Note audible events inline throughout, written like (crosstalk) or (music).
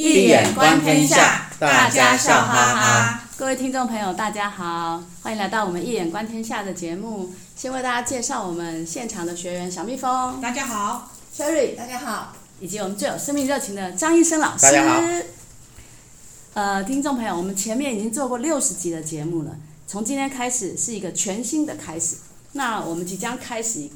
易眼观天下，大家笑哈哈。各位听众朋友，大家好，欢迎来到我们《一眼观天下》的节目。先为大家介绍我们现场的学员小蜜蜂，大家好；Cherry，大家好；以及我们最有生命热情的张医生老师，大家好。呃，听众朋友，我们前面已经做过六十集的节目了，从今天开始是一个全新的开始。那我们即将开始。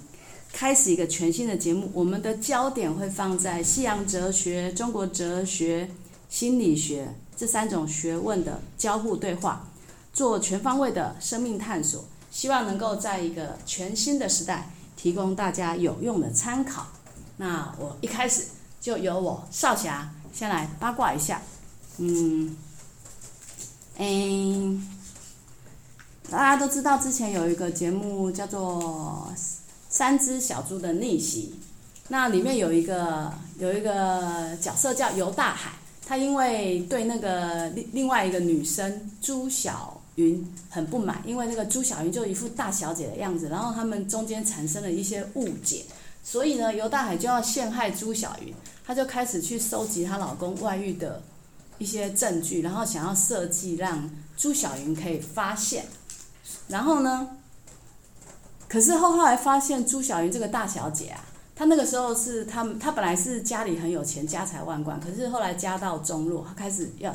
开始一个全新的节目，我们的焦点会放在西洋哲学、中国哲学、心理学这三种学问的交互对话，做全方位的生命探索，希望能够在一个全新的时代提供大家有用的参考。那我一开始就由我少侠先来八卦一下，嗯，嗯，大家都知道之前有一个节目叫做。三只小猪的逆袭，那里面有一个有一个角色叫游大海，他因为对那个另另外一个女生朱小云很不满，因为那个朱小云就一副大小姐的样子，然后他们中间产生了一些误解，所以呢，游大海就要陷害朱小云，他就开始去收集她老公外遇的一些证据，然后想要设计让朱小云可以发现，然后呢，可是后后来发现朱小云这个大小姐啊，她那个时候是她她本来是家里很有钱，家财万贯，可是后来家道中落，她开始要，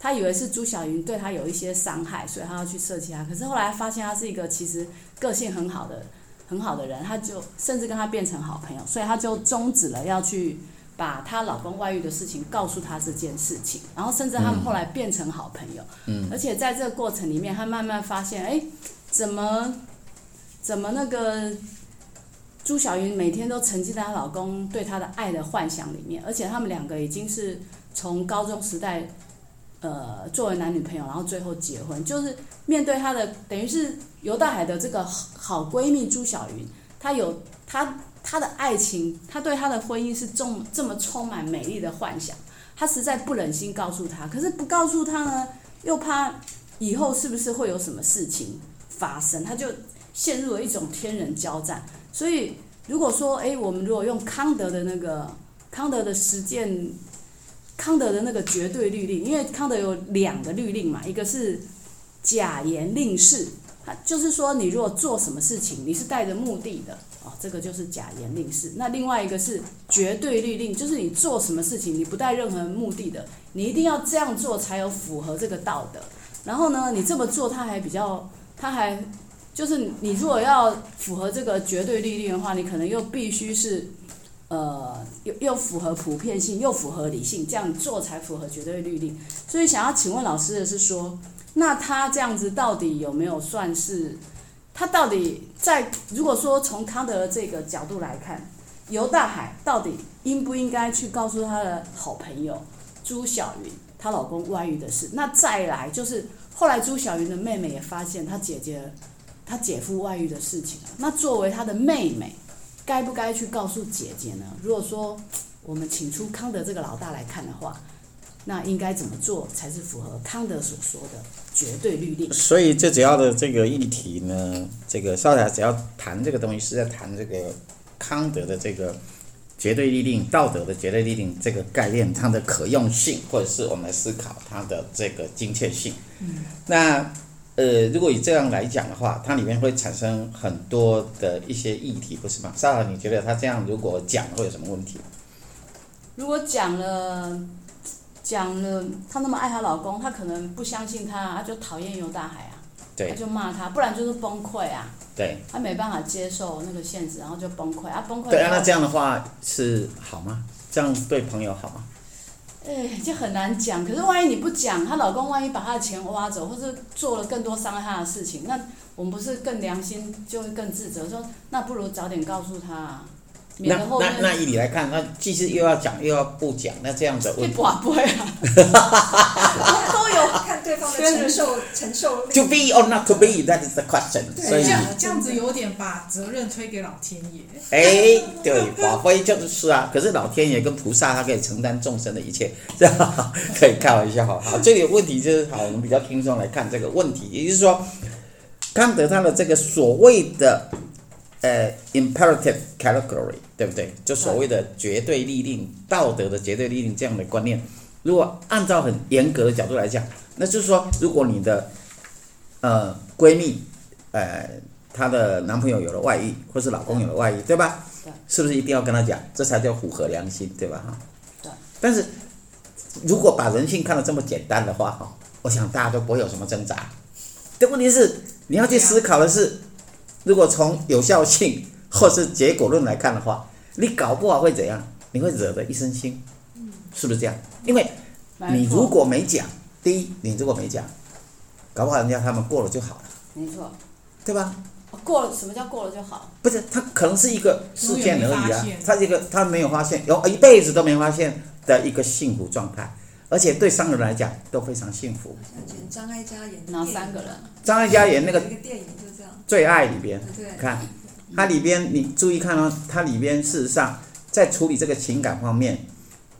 她以为是朱小云对她有一些伤害，所以她要去设计她。可是后来发现她是一个其实个性很好的很好的人，她就甚至跟她变成好朋友，所以她就终止了要去把她老公外遇的事情告诉她这件事情，然后甚至他们后来变成好朋友。嗯，而且在这个过程里面，她慢慢发现，哎，怎么？怎么那个朱小云每天都沉浸在她老公对她的爱的幻想里面，而且他们两个已经是从高中时代，呃，作为男女朋友，然后最后结婚，就是面对她的等于是游大海的这个好闺蜜朱小云，她有她她的爱情，她对她的婚姻是这么这么充满美丽的幻想，她实在不忍心告诉她，可是不告诉她呢，又怕以后是不是会有什么事情发生，她就。陷入了一种天人交战，所以如果说，哎，我们如果用康德的那个康德的实践，康德的那个绝对律令，因为康德有两个律令嘛，一个是假言令事，就是说你如果做什么事情，你是带着目的的，哦，这个就是假言令事。那另外一个是绝对律令，就是你做什么事情，你不带任何目的的，你一定要这样做才有符合这个道德。然后呢，你这么做，他还比较，他还。就是你如果要符合这个绝对律令的话，你可能又必须是，呃，又又符合普遍性，又符合理性，这样做才符合绝对律令。所以想要请问老师的是说，那他这样子到底有没有算是？他到底在如果说从康德的这个角度来看，游大海到底应不应该去告诉他的好朋友朱小云她老公外遇的事？那再来就是后来朱小云的妹妹也发现她姐姐。他姐夫外遇的事情啊，那作为他的妹妹，该不该去告诉姐姐呢？如果说我们请出康德这个老大来看的话，那应该怎么做才是符合康德所说的绝对律令？所以最主要的这个议题呢，这个少侠只要谈这个东西，是在谈这个康德的这个绝对律令、道德的绝对律令这个概念，它的可用性，或者是我们来思考它的这个精确性。嗯，那。呃，如果以这样来讲的话，它里面会产生很多的一些议题，不是吗？少侠，你觉得他这样如果讲会有什么问题？如果讲了，讲了，她那么爱她老公，她可能不相信他，他就讨厌游大海啊，对，他就骂他，不然就是崩溃啊，对，他没办法接受那个现实，然后就崩溃啊，崩溃。对啊，那这样的话是好吗？这样对朋友好吗？哎，就很难讲。可是万一你不讲，她老公万一把她的钱挖走，或者做了更多伤害她的事情，那我们不是更良心就会更自责？说那不如早点告诉她啊。那那那以你来看，那既是又要讲又要不讲，那这样子会 (laughs) 不会啊？(laughs) 都有看对方的承受承受力。To be or not to be, that is the question。所以这样这样子有点把责任推给老天爷。哎，对，法非就是啊。可是老天爷跟菩萨，他可以承担众生的一切，这样可以开玩笑哈。好，这里问题就是好，我们比较轻松来看这个问题，也就是说，康德他的这个所谓的。呃、uh，imperative category，对不对？就所谓的绝对立令、道德的绝对立令这样的观念，如果按照很严格的角度来讲，那就是说，如果你的呃闺蜜，呃她的男朋友有了外遇，或是老公有了外遇，对吧？对。是不是一定要跟她讲？这才叫符合良心，对吧？哈。对。但是，如果把人性看得这么简单的话，哈，我想大家都不会有什么挣扎。但问题是，你要去思考的是，如果从有效性 (laughs) 或是结果论来看的话，你搞不好会怎样？你会惹得一身腥，是不是这样？因为你如果没讲，第一，你如果没讲，搞不好人家他们过了就好了，没错，对吧？过了，什么叫过了就好？不是，他可能是一个事件而已啊，他一个他没有发现，有一辈子都没发现的一个幸福状态。而且对三个人来讲都非常幸福。张艾嘉演哪三个人？张艾嘉演那个电影。最爱里边，看，它里边你注意看哦，它里边事实上在处理这个情感方面，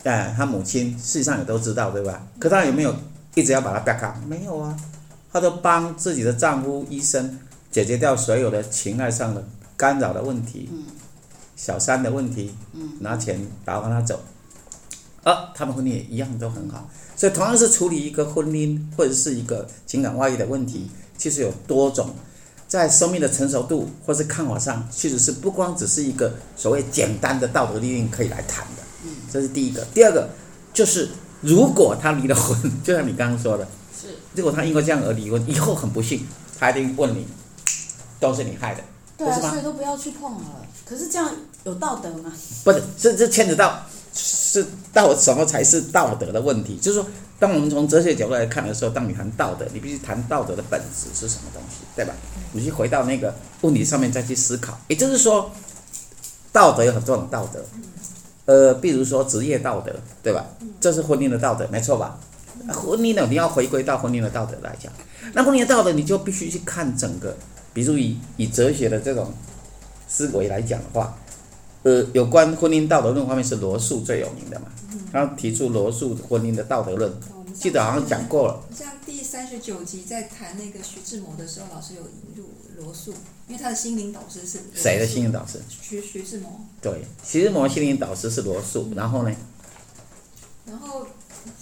哎，他母亲事实上也都知道，对吧？可他有没有一直要把他 back up？没有啊，他都帮自己的丈夫医生解决掉所有的情爱上的干扰的问题，小三的问题，拿钱打发他走。啊，他们婚姻也一样都很好，所以同样是处理一个婚姻或者是一个情感外遇的问题，其实有多种，在生命的成熟度或是看法上，其实是不光只是一个所谓简单的道德律令可以来谈的。嗯，这是第一个。第二个就是，如果他离了婚，就像你刚刚说的，是，如果他因为这样而离婚，以后很不幸，他一定问你，都是你害的，对啊，所以都不要去碰了。可是这样有道德吗？不是，这这牵扯到。是道什么才是道德的问题？就是说，当我们从哲学角度来看的时候，当你谈道德，你必须谈道德的本质是什么东西，对吧？你去回到那个问题上面再去思考。也就是说，道德有很多种道德，呃，比如说职业道德，对吧？这是婚姻的道德，没错吧？婚姻呢，你要回归到婚姻的道德来讲，那婚姻的道德你就必须去看整个，比如以以哲学的这种思维来讲的话。呃，有关婚姻道德论方面是罗素最有名的嘛？他提出罗素婚姻的道德论，记得好像讲过了。像第三十九集在谈那个徐志摩的时候，老师有引入罗素，因为他的心灵导师是谁的心灵导师？徐徐志摩。对，徐志摩心灵导师是罗素，然后呢？然后。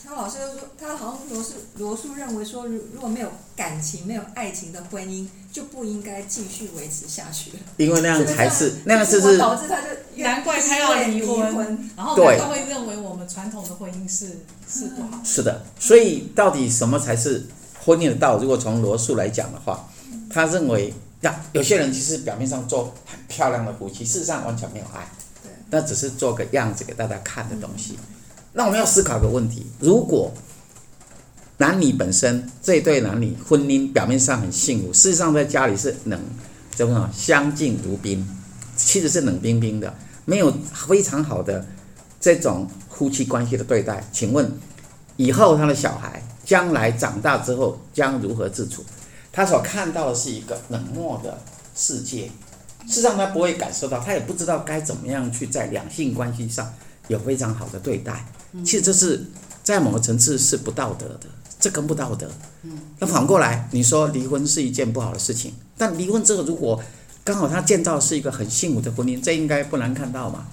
他老师就说，他好像罗素罗素认为说，如如果没有感情、没有爱情的婚姻，就不应该继续维持下去。因为那样才是那样是是导致他就难怪他要离婚，然后他会认为我们传统的婚姻是是不好。是的，所以到底什么才是婚姻的道？如果从罗素来讲的话，他认为，呀，有些人其实表面上做很漂亮的夫妻，事实上完全没有爱，对，那只是做个样子给大家看的东西。嗯那我们要思考个问题：如果男女本身这一对男女婚姻表面上很幸福，事实上在家里是冷，怎么讲？相敬如宾，其实是冷冰冰的，没有非常好的这种夫妻关系的对待。请问，以后他的小孩将来长大之后将如何自处？他所看到的是一个冷漠的世界，事实上他不会感受到，他也不知道该怎么样去在两性关系上有非常好的对待。其实这是在某个层次是不道德的，这更不道德。那反过来，你说离婚是一件不好的事情，但离婚之后如果刚好他建造是一个很幸福的婚姻，这应该不难看到嘛？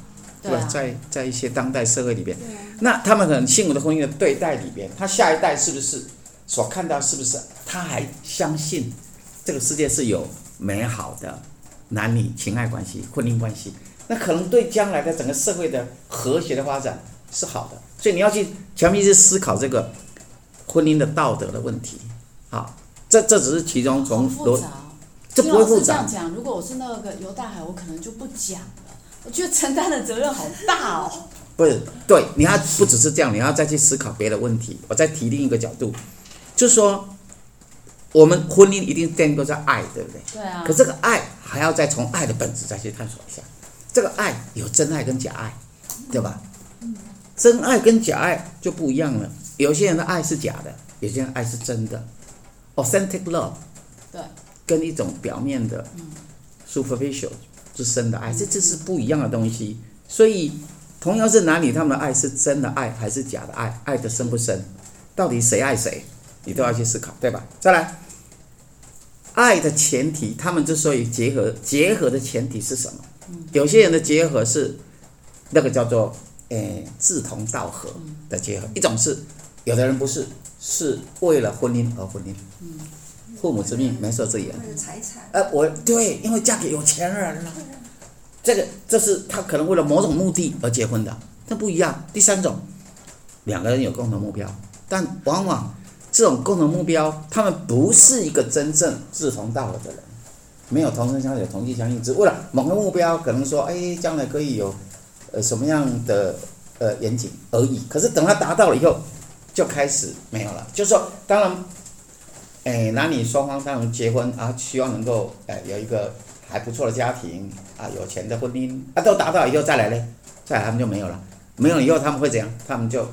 对吧？在在一些当代社会里边，那他们很幸福的婚姻的对待里边，他下一代是不是所看到是不是他还相信这个世界是有美好的男女情爱关系、婚姻关系？那可能对将来的整个社会的和谐的发展是好的。所以你要去全面去思考这个婚姻的道德的问题，好，这这只是其中从复杂，这不会复杂。这样讲，如果我是那个游大海，我可能就不讲了。我觉得承担的责任好大哦。(laughs) 不是，对，你要不只是这样，你要再去思考别的问题。我再提另一个角度，就是说，我们婚姻一定建构在爱，对不对？对啊。可这个爱还要再从爱的本质再去探索一下。这个爱有真爱跟假爱，对吧？真爱跟假爱就不一样了。有些人的爱是假的，有些人爱是真的。Authentic love，对，跟一种表面的，superficial 之深的爱，这这是不一样的东西。所以，同样是男女，他们的爱是真的爱还是假的爱？爱的深不深？到底谁爱谁？你都要去思考，对吧？再来，爱的前提，他们之所以结合，结合的前提是什么？有些人的结合是那个叫做。诶志同道合的结合，一种是有的人不是是为了婚姻而婚姻，父母之命媒妁之言，财产，呃，我对，因为嫁给有钱人了，这个这是他可能为了某种目的而结婚的，那不一样。第三种，两个人有共同目标，但往往这种共同目标，他们不是一个真正志同道合的人，没有同声相有、同气相应，只为了某个目标，可能说，哎，将来可以有呃什么样的呃远景而已。可是等他达到了以后，就开始没有了。就是说，当然。哎，男女双方当然结婚啊，希望能够哎有一个还不错的家庭啊，有钱的婚姻啊，都达到以后再来呢，再来他们就没有了，没有以后他们会怎样？他们就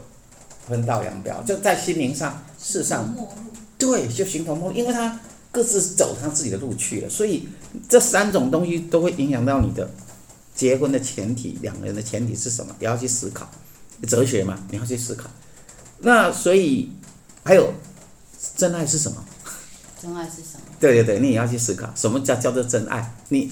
分道扬镳，就在心灵上、事上，对，就形同陌路，因为他各自走他自己的路去了，所以这三种东西都会影响到你的结婚的前提，两个人的前提是什么？你要去思考，哲学嘛，你要去思考。那所以还有真爱是什么？真爱是什么？对对对，你也要去思考，什么叫叫做真爱？你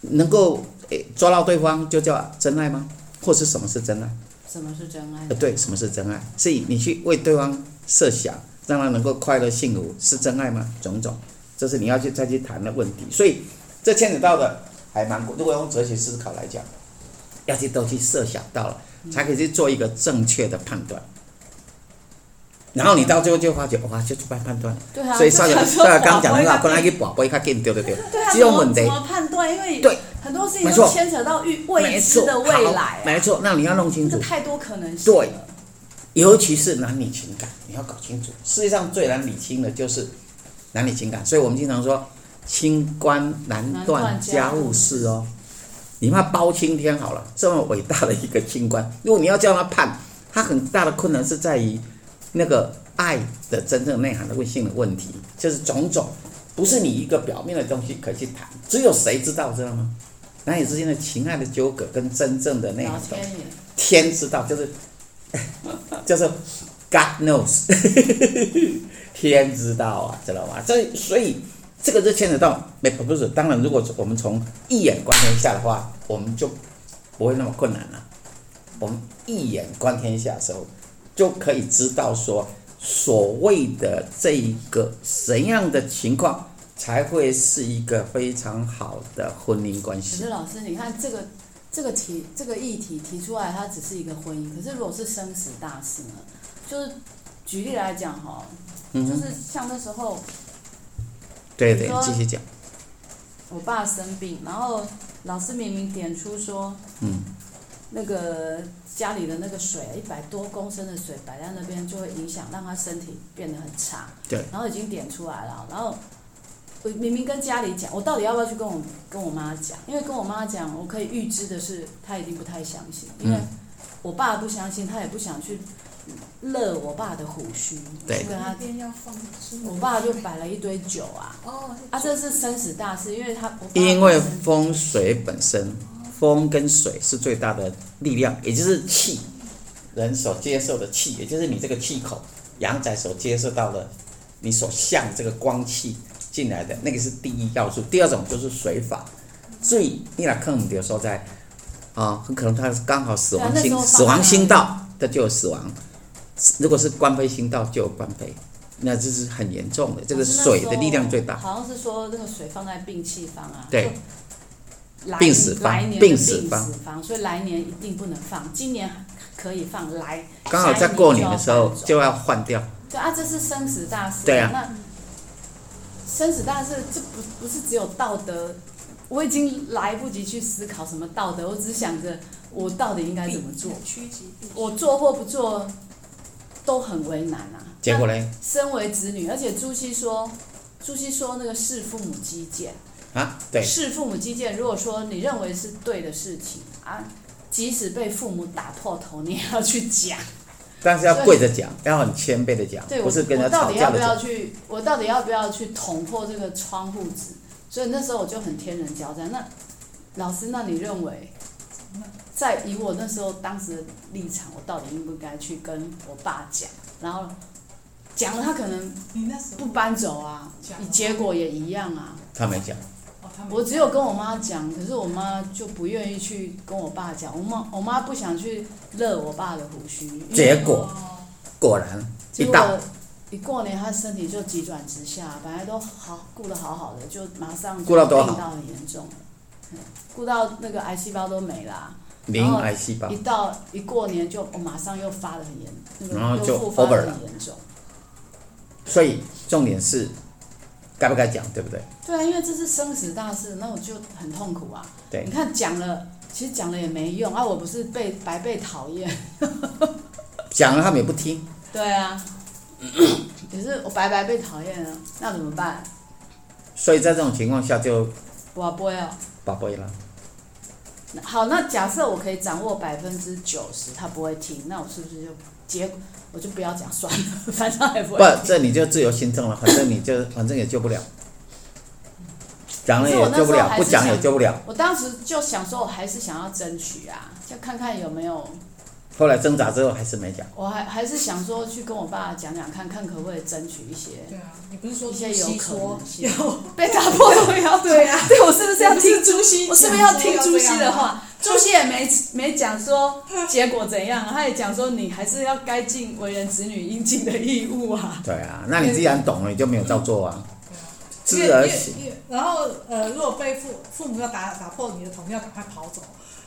能够诶抓到对方就叫真爱吗？或是什么是真爱？什么是真爱？呃，对，什么是真爱？所以你去为对方设想，让他能够快乐幸福，是真爱吗？种种，这是你要去再去谈的问题。所以这牵扯到的还蛮，如果用哲学思考来讲，要去都去设想到了，才可以去做一个正确的判断。然后你到最后就发觉，哇，就出来判断。对啊。所以少爷少爷刚讲的话，本来去宝宝一卡紧，对对对。对啊。这种问题。怎么判断？因为对很多事情都牵扯到预未知的未来。没错，那你要弄清楚。太多可能性。对，尤其是男女情感，你要搞清楚。世界上最难理清的就是男女情感，所以我们经常说，清官难断家务事哦。你怕包青天好了，这么伟大的一个清官，如果你要叫他判，他很大的困难是在于。那个爱的真正内涵的问性的问题，就是种种，不是你一个表面的东西可以去谈，只有谁知道，知道吗？男女之间的情爱的纠葛跟真正的那涵，天知道，就是，(laughs) 就是 God knows，(laughs) 天知道啊，知道吗？这所以这个就牵扯到没不是，当然如果我们从一眼观天下的话，我们就不会那么困难了。我们一眼观天下的时候。就可以知道说，所谓的这一个怎样的情况才会是一个非常好的婚姻关系。可是老师，你看这个这个题这个议题提出来，它只是一个婚姻。可是如果是生死大事呢？就是举例来讲哈，就是像那时候，对对，继续讲。我爸生病，然后老师明明点出说，嗯。那个家里的那个水，一百多公升的水摆在那边，就会影响让他身体变得很差。对。然后已经点出来了，然后我明明跟家里讲，我到底要不要去跟我跟我妈讲？因为跟我妈讲，我可以预知的是，她一定不太相信，因为我爸不相信，他也不想去勒我爸的胡须。对。我爸就摆了一堆酒啊。哦。啊，这是生死大事，因为他。因为风水本身。风跟水是最大的力量，也就是气，人所接受的气，也就是你这个气口，阳宅所接受到的，你所向这个光气进来的那个是第一要素。第二种就是水法，所以你来看我们比如说在啊，很可能他刚好死亡星，死亡星道，它就有死亡；如果是官非星道，就有官非，那这是很严重的。这个水的力量最大。好像是说那个水放在病气方啊。对。病死方，病死方，所以来年一定不能放，今年可以放，来刚好在过年的时候就要换掉。对啊，这是生死大事。对啊。那生死大事，这不不是只有道德，我已经来不及去思考什么道德，我只想着我到底应该怎么做。我做或不做都很为难啊。结果嘞？身为子女，而且朱熹说，朱熹说那个弑父母积贱。啊，对，弑父母积贱。如果说你认为是对的事情啊，即使被父母打破头，你也要去讲。但是要跪着讲，要很谦卑的讲，不是跟人家吵架的讲。我到底要不要去？我到底要不要去捅破这个窗户纸？所以那时候我就很天人交战。那老师，那你认为，在以我那时候当时的立场，我到底应不应该去跟我爸讲？然后讲了，他可能不搬走啊，结果也一样啊。他没讲。我只有跟我妈讲，可是我妈就不愿意去跟我爸讲。我妈我妈不想去勒我爸的胡须。结果哦果然一果一过年，他身体就急转直下，本来都好顾得好好的，就马上就顾到多好病到很严重了，嗯顾到那个癌细胞都没啦、零癌细胞一，到一过年就、哦、马上又发的很严，那然后就个又复发 over 的了很严重。所以重点是该不该讲，对不对？对啊，因为这是生死大事，那我就很痛苦啊。对你看讲了，其实讲了也没用啊，我不是被白被讨厌。(laughs) 讲了他们也不听，对啊，可是我白白被讨厌啊，那怎么办？所以在这种情况下就我不会哦。宝贝了。好，那假设我可以掌握百分之九十，他不会听，那我是不是就结我就不要讲算了，(laughs) 反正他也不会不，这你就自由心证了，反正你就 (laughs) 反正也救不了，讲了也救不了，不讲也救不了。我当时就想说，我还是想要争取啊，就看看有没有，后来挣扎之后还是没讲。我还还是想说去跟我爸讲讲看看可不可以争取一些对啊，你不是说一些有可能性被打破都要 (laughs) 对啊，对我是不是要听朱熹？我是不是要听朱熹熹的？话？朱熹也没没讲说 (laughs) 结果怎样，他也讲说你还是要该尽为人子女应尽的义务啊。对啊，那你既然懂了，你就没有照做啊。知而行。然后呃，如果被父父母要打打破你的头，你要赶快跑走。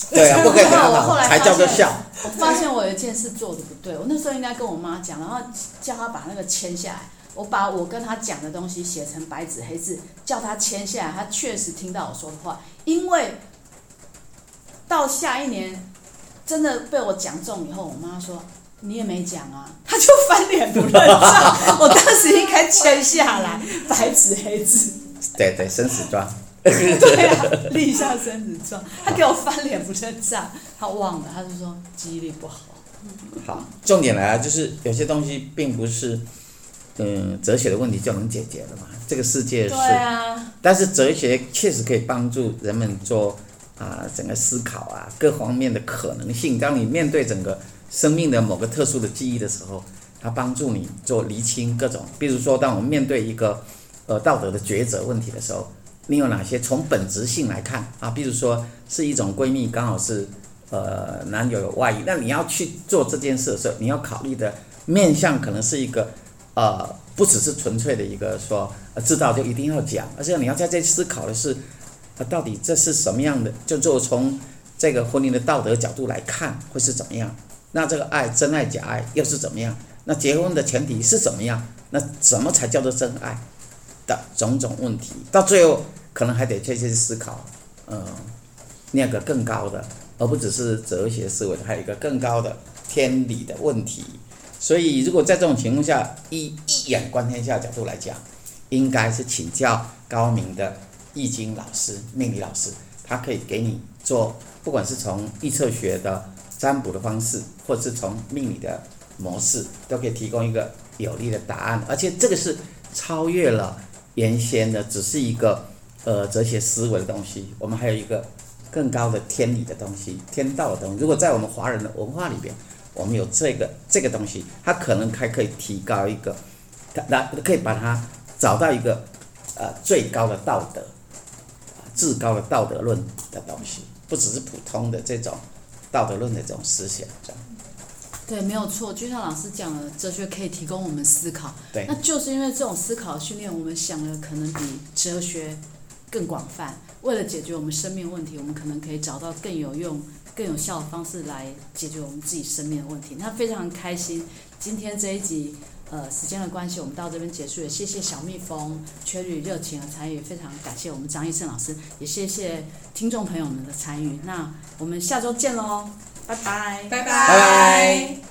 对啊，(laughs) 不可以给他我后来打，才叫做孝。我发现我有一件事做的不对，我那时候应该跟我妈讲，然后叫她把那个签下来。我把我跟她讲的东西写成白纸黑字，叫她签下来。她确实听到我说的话，因为到下一年真的被我讲中以后，我妈说你也没讲啊，她就翻脸不认账。我当时应该签下来，白纸黑字。对对，生死状。(laughs) 对啊，立下生死状。她给我翻脸不认账，她忘了，她就说记忆力不好。好，重点来了，就是有些东西并不是，嗯，哲学的问题就能解决的嘛。这个世界是，对啊，但是哲学确实可以帮助人们做啊、整个思考啊各方面的可能性。当你面对整个生命的某个特殊的记忆的时候，它帮助你做厘清各种。比如说，当我们面对一个呃道德的抉择问题的时候，你有哪些从本质性来看啊？比如说是一种闺蜜刚好是。呃，男友有外遇，那你要去做这件事的时候，你要考虑的面向可能是一个，呃，不只是纯粹的一个说，知道就一定要讲，而且你要在这思考的是，他，到底这是什么样的？就做从这个婚姻的道德角度来看，会是怎么样？那这个爱，真爱假爱又是怎么样？那结婚的前提是怎么样？那什么才叫做真爱？的种种问题，到最后可能还得去去思考，嗯、那个更高的。而不只是哲学思维，还有一个更高的天理的问题。所以，如果在这种情况下，以一眼观天下角度来讲，应该是请教高明的易经老师、命理老师，他可以给你做，不管是从预测学的占卜的方式，或者是从命理的模式，都可以提供一个有力的答案。而且，这个是超越了原先的，只是一个呃哲学思维的东西。我们还有一个。更高的天理的东西，天道的东西。如果在我们华人的文化里边，我们有这个这个东西，它可能还可以提高一个，那可以把它找到一个呃最高的道德，至高的道德论的东西，不只是普通的这种道德论的这种思想。这样。对，没有错。就像老师讲的，哲学可以提供我们思考。对。那就是因为这种思考训练，我们想的可能比哲学更广泛。为了解决我们生命问题，我们可能可以找到更有用、更有效的方式来解决我们自己生命的问题。那非常开心，今天这一集，呃，时间的关系，我们到这边结束了。谢谢小蜜蜂、全旅热情的参与，非常感谢我们张医生老师，也谢谢听众朋友们的参与。那我们下周见喽，拜拜，拜拜。拜拜。